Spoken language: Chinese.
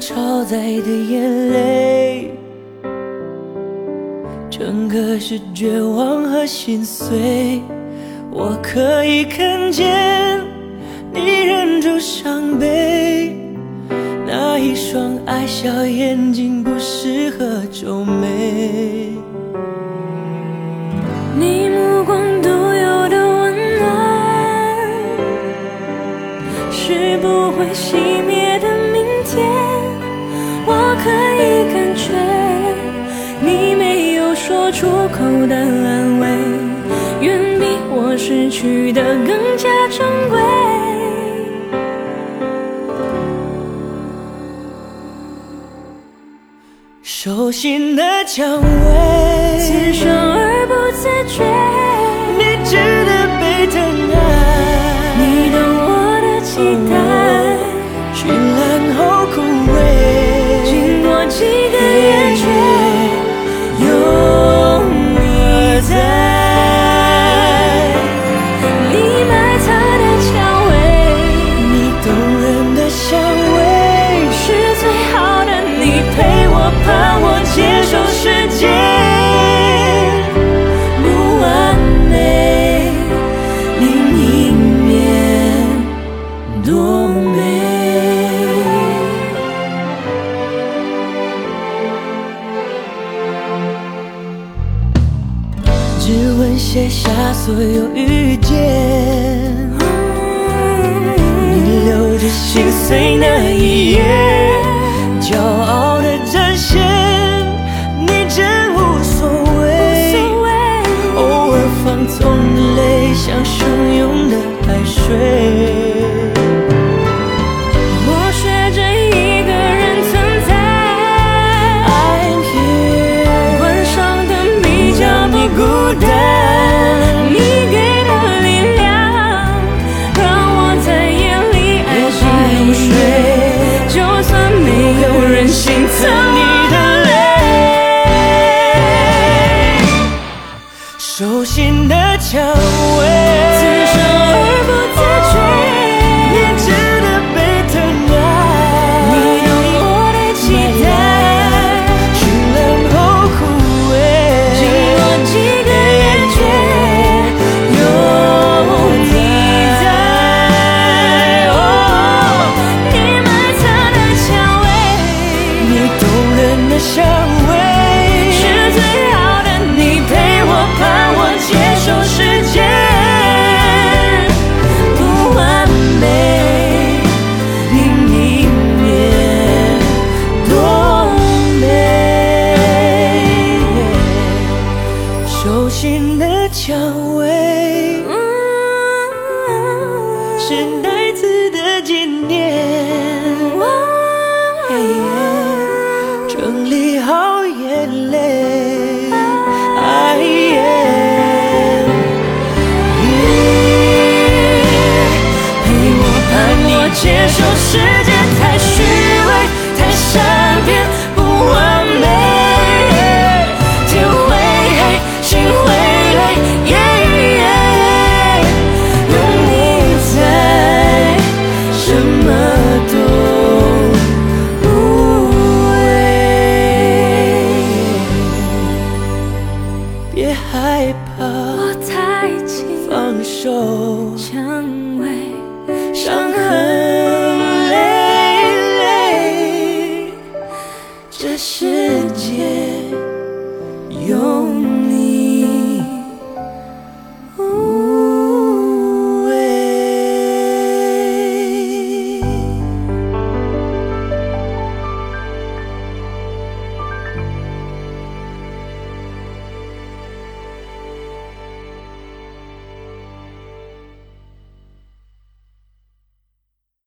超载的眼泪，整个是绝望和心碎。我可以看见你忍住伤悲，那一双爱笑眼睛不适合皱眉。你目光独有的温暖，是不会心。出口的安慰远比我失去的更加珍贵。手心的蔷薇。刺伤而写下所有遇见，你留着心碎那一夜，骄傲的展现，你真无所谓。偶尔放纵的泪，像汹涌的海水。手。蔷薇伤痕累累这世界有